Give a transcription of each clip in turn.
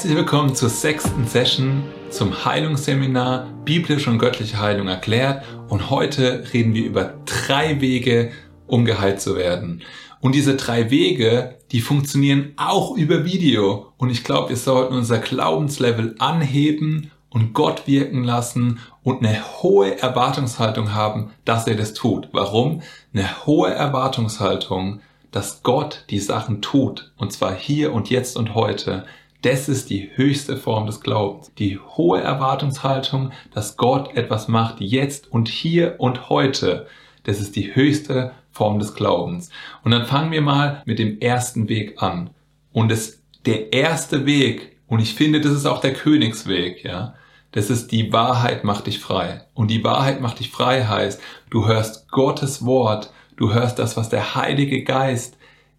Herzlich willkommen zur sechsten Session zum Heilungsseminar Biblische und göttliche Heilung erklärt. Und heute reden wir über drei Wege, um geheilt zu werden. Und diese drei Wege, die funktionieren auch über Video. Und ich glaube, wir sollten unser Glaubenslevel anheben und Gott wirken lassen und eine hohe Erwartungshaltung haben, dass er das tut. Warum? Eine hohe Erwartungshaltung, dass Gott die Sachen tut. Und zwar hier und jetzt und heute. Das ist die höchste Form des Glaubens. Die hohe Erwartungshaltung, dass Gott etwas macht jetzt und hier und heute. Das ist die höchste Form des Glaubens. Und dann fangen wir mal mit dem ersten Weg an. Und es, der erste Weg, und ich finde, das ist auch der Königsweg, ja. Das ist die Wahrheit macht dich frei. Und die Wahrheit macht dich frei heißt, du hörst Gottes Wort, du hörst das, was der Heilige Geist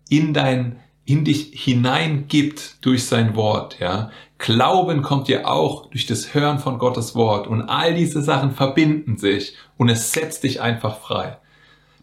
in dein in dich hineingibt durch sein Wort, ja. Glauben kommt ja auch durch das Hören von Gottes Wort und all diese Sachen verbinden sich und es setzt dich einfach frei.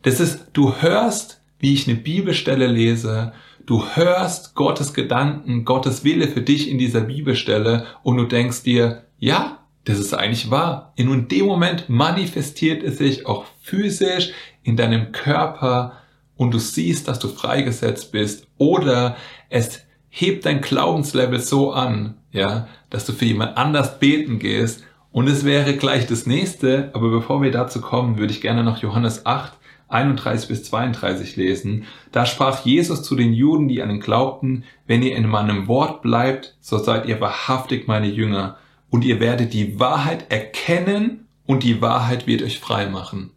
Das ist, du hörst, wie ich eine Bibelstelle lese, du hörst Gottes Gedanken, Gottes Wille für dich in dieser Bibelstelle und du denkst dir, ja, das ist eigentlich wahr. In dem Moment manifestiert es sich auch physisch in deinem Körper und du siehst, dass du freigesetzt bist oder es hebt dein Glaubenslevel so an, ja, dass du für jemand anders beten gehst und es wäre gleich das nächste, aber bevor wir dazu kommen, würde ich gerne noch Johannes 8, 31 bis 32 lesen. Da sprach Jesus zu den Juden, die an ihn glaubten, wenn ihr in meinem Wort bleibt, so seid ihr wahrhaftig meine Jünger und ihr werdet die Wahrheit erkennen und die Wahrheit wird euch frei machen.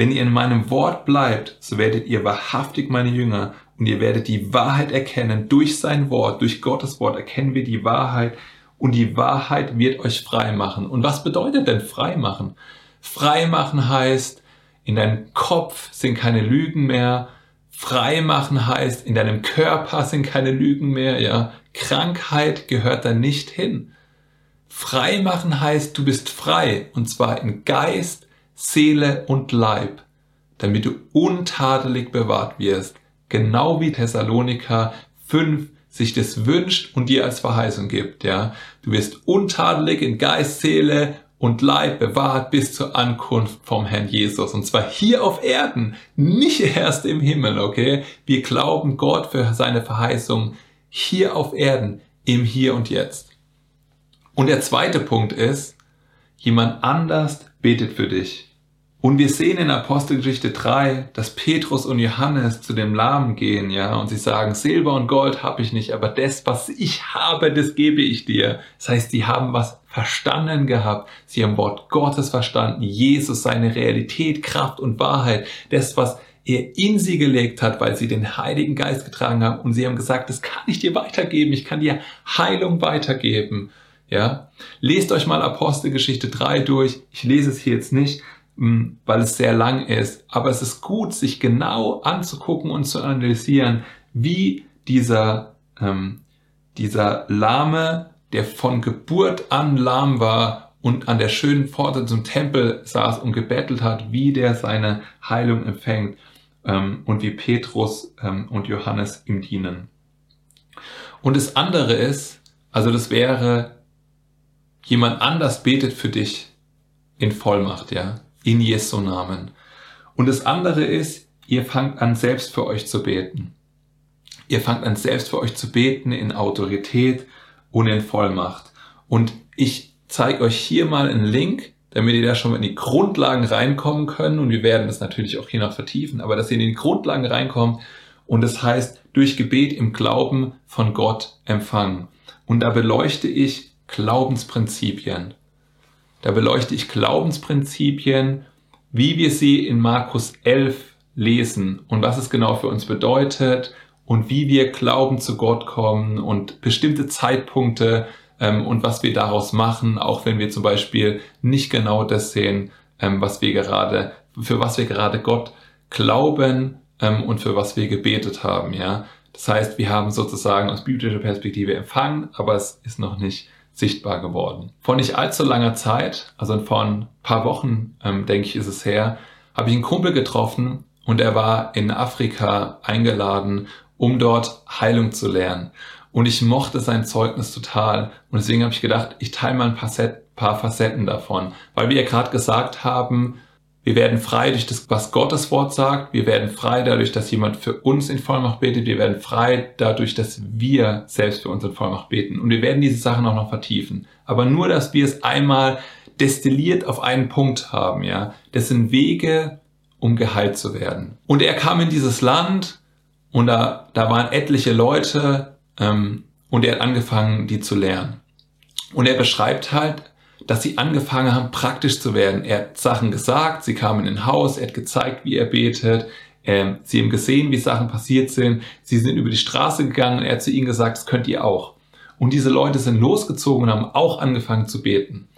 Wenn ihr in meinem Wort bleibt, so werdet ihr wahrhaftig meine Jünger und ihr werdet die Wahrheit erkennen. Durch sein Wort, durch Gottes Wort erkennen wir die Wahrheit und die Wahrheit wird euch frei machen. Und was bedeutet denn frei machen? Frei machen heißt, in deinem Kopf sind keine Lügen mehr. Frei machen heißt, in deinem Körper sind keine Lügen mehr, ja. Krankheit gehört da nicht hin. Frei machen heißt, du bist frei und zwar in Geist, Seele und Leib, damit du untadelig bewahrt wirst, genau wie Thessaloniker 5 sich das wünscht und dir als Verheißung gibt, ja. Du wirst untadelig in Geist, Seele und Leib bewahrt bis zur Ankunft vom Herrn Jesus. Und zwar hier auf Erden, nicht erst im Himmel, okay? Wir glauben Gott für seine Verheißung hier auf Erden, im Hier und Jetzt. Und der zweite Punkt ist, jemand anders betet für dich. Und wir sehen in Apostelgeschichte 3, dass Petrus und Johannes zu dem Lahmen gehen, ja, und sie sagen, Silber und Gold habe ich nicht, aber das, was ich habe, das gebe ich dir. Das heißt, sie haben was verstanden gehabt. Sie haben Wort Gottes verstanden, Jesus, seine Realität, Kraft und Wahrheit, das, was er in sie gelegt hat, weil sie den Heiligen Geist getragen haben und sie haben gesagt, das kann ich dir weitergeben, ich kann dir Heilung weitergeben. Ja, lest euch mal Apostelgeschichte 3 durch. Ich lese es hier jetzt nicht, weil es sehr lang ist. Aber es ist gut, sich genau anzugucken und zu analysieren, wie dieser, ähm, dieser Lahme, der von Geburt an lahm war und an der schönen Pforte zum Tempel saß und gebettelt hat, wie der seine Heilung empfängt ähm, und wie Petrus ähm, und Johannes ihm dienen. Und das andere ist, also das wäre, jemand anders betet für dich in Vollmacht, ja in Jesu Namen. Und das andere ist, ihr fangt an selbst für euch zu beten. Ihr fangt an selbst für euch zu beten in Autorität und in Vollmacht. Und ich zeige euch hier mal einen Link, damit ihr da schon mal in die Grundlagen reinkommen könnt. Und wir werden das natürlich auch hier noch vertiefen, aber dass ihr in die Grundlagen reinkommt. Und das heißt, durch Gebet im Glauben von Gott empfangen. Und da beleuchte ich Glaubensprinzipien. Da beleuchte ich Glaubensprinzipien, wie wir sie in Markus 11 lesen und was es genau für uns bedeutet und wie wir Glauben zu Gott kommen und bestimmte Zeitpunkte ähm, und was wir daraus machen, auch wenn wir zum Beispiel nicht genau das sehen, ähm, was wir gerade, für was wir gerade Gott glauben ähm, und für was wir gebetet haben, ja. Das heißt, wir haben sozusagen aus biblischer Perspektive empfangen, aber es ist noch nicht sichtbar geworden. Vor nicht allzu langer Zeit, also vor ein paar Wochen, ähm, denke ich, ist es her, habe ich einen Kumpel getroffen und er war in Afrika eingeladen, um dort Heilung zu lernen. Und ich mochte sein Zeugnis total. Und deswegen habe ich gedacht, ich teile mal ein paar, Set, paar Facetten davon. Weil wir ja gerade gesagt haben, wir werden frei durch das, was Gottes Wort sagt. Wir werden frei dadurch, dass jemand für uns in Vollmacht betet. Wir werden frei dadurch, dass wir selbst für uns in Vollmacht beten. Und wir werden diese Sachen auch noch vertiefen. Aber nur, dass wir es einmal destilliert auf einen Punkt haben, ja. Das sind Wege, um geheilt zu werden. Und er kam in dieses Land und da, da waren etliche Leute ähm, und er hat angefangen, die zu lernen. Und er beschreibt halt, dass sie angefangen haben, praktisch zu werden. Er hat Sachen gesagt, sie kamen in ein Haus, er hat gezeigt, wie er betet, ähm, sie haben gesehen, wie Sachen passiert sind, sie sind über die Straße gegangen und er hat zu ihnen gesagt, das könnt ihr auch. Und diese Leute sind losgezogen und haben auch angefangen zu beten.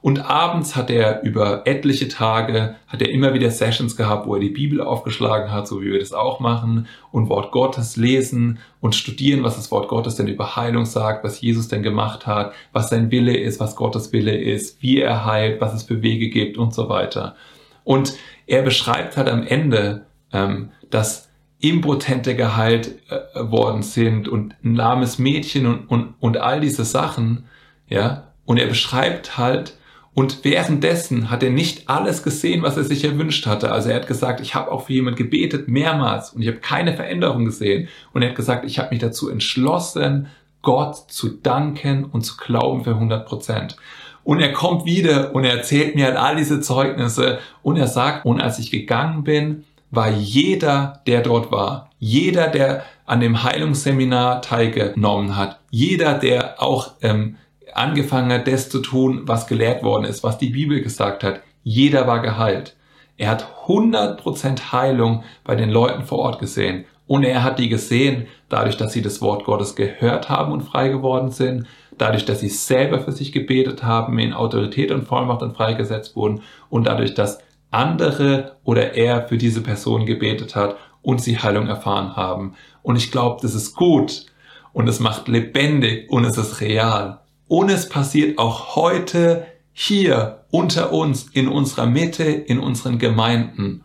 Und abends hat er über etliche Tage, hat er immer wieder Sessions gehabt, wo er die Bibel aufgeschlagen hat, so wie wir das auch machen, und Wort Gottes lesen und studieren, was das Wort Gottes denn über Heilung sagt, was Jesus denn gemacht hat, was sein Wille ist, was Gottes Wille ist, wie er heilt, was es für Wege gibt und so weiter. Und er beschreibt halt am Ende, ähm, dass Impotente geheilt äh, worden sind und ein lahmes Mädchen und, und, und all diese Sachen, ja. Und er beschreibt halt, und währenddessen hat er nicht alles gesehen, was er sich erwünscht hatte. Also er hat gesagt, ich habe auch für jemand gebetet, mehrmals, und ich habe keine Veränderung gesehen. Und er hat gesagt, ich habe mich dazu entschlossen, Gott zu danken und zu glauben für 100 Prozent. Und er kommt wieder und er erzählt mir halt all diese Zeugnisse und er sagt, und als ich gegangen bin, war jeder, der dort war, jeder, der an dem Heilungsseminar teilgenommen hat, jeder, der auch ähm, angefangen hat, das zu tun, was gelehrt worden ist, was die Bibel gesagt hat. Jeder war geheilt. Er hat 100% Heilung bei den Leuten vor Ort gesehen. Und er hat die gesehen, dadurch, dass sie das Wort Gottes gehört haben und frei geworden sind, dadurch, dass sie selber für sich gebetet haben, in Autorität und Vollmacht und freigesetzt wurden und dadurch, dass andere oder er für diese Person gebetet hat und sie Heilung erfahren haben. Und ich glaube, das ist gut und es macht lebendig und es ist real. Und es passiert auch heute hier unter uns, in unserer Mitte, in unseren Gemeinden,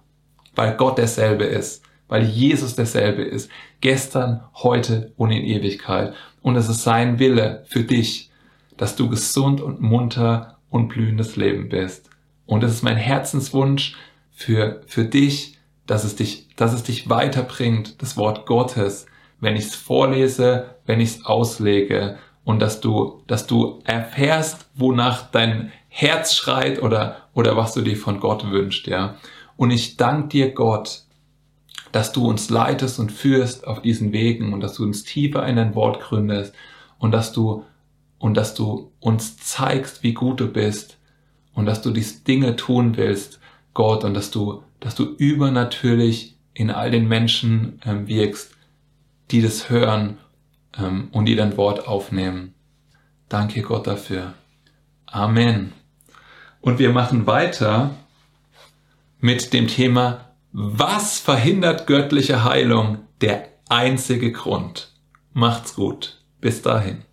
weil Gott derselbe ist, weil Jesus derselbe ist, gestern, heute und in Ewigkeit. Und es ist sein Wille für dich, dass du gesund und munter und blühendes Leben bist. Und es ist mein Herzenswunsch für, für dich, dass es dich, dass es dich weiterbringt, das Wort Gottes, wenn ich es vorlese, wenn ich es auslege und dass du, dass du erfährst, wonach dein Herz schreit oder, oder was du dir von Gott wünschst, ja. Und ich danke dir, Gott, dass du uns leitest und führst auf diesen Wegen und dass du uns tiefer in dein Wort gründest und dass du, und dass du uns zeigst, wie gut du bist und dass du diese Dinge tun willst, Gott, und dass du, dass du übernatürlich in all den Menschen ähm, wirkst, die das hören ähm, und die dein Wort aufnehmen. Danke Gott dafür. Amen. Und wir machen weiter mit dem Thema, was verhindert göttliche Heilung? Der einzige Grund. Macht's gut. Bis dahin.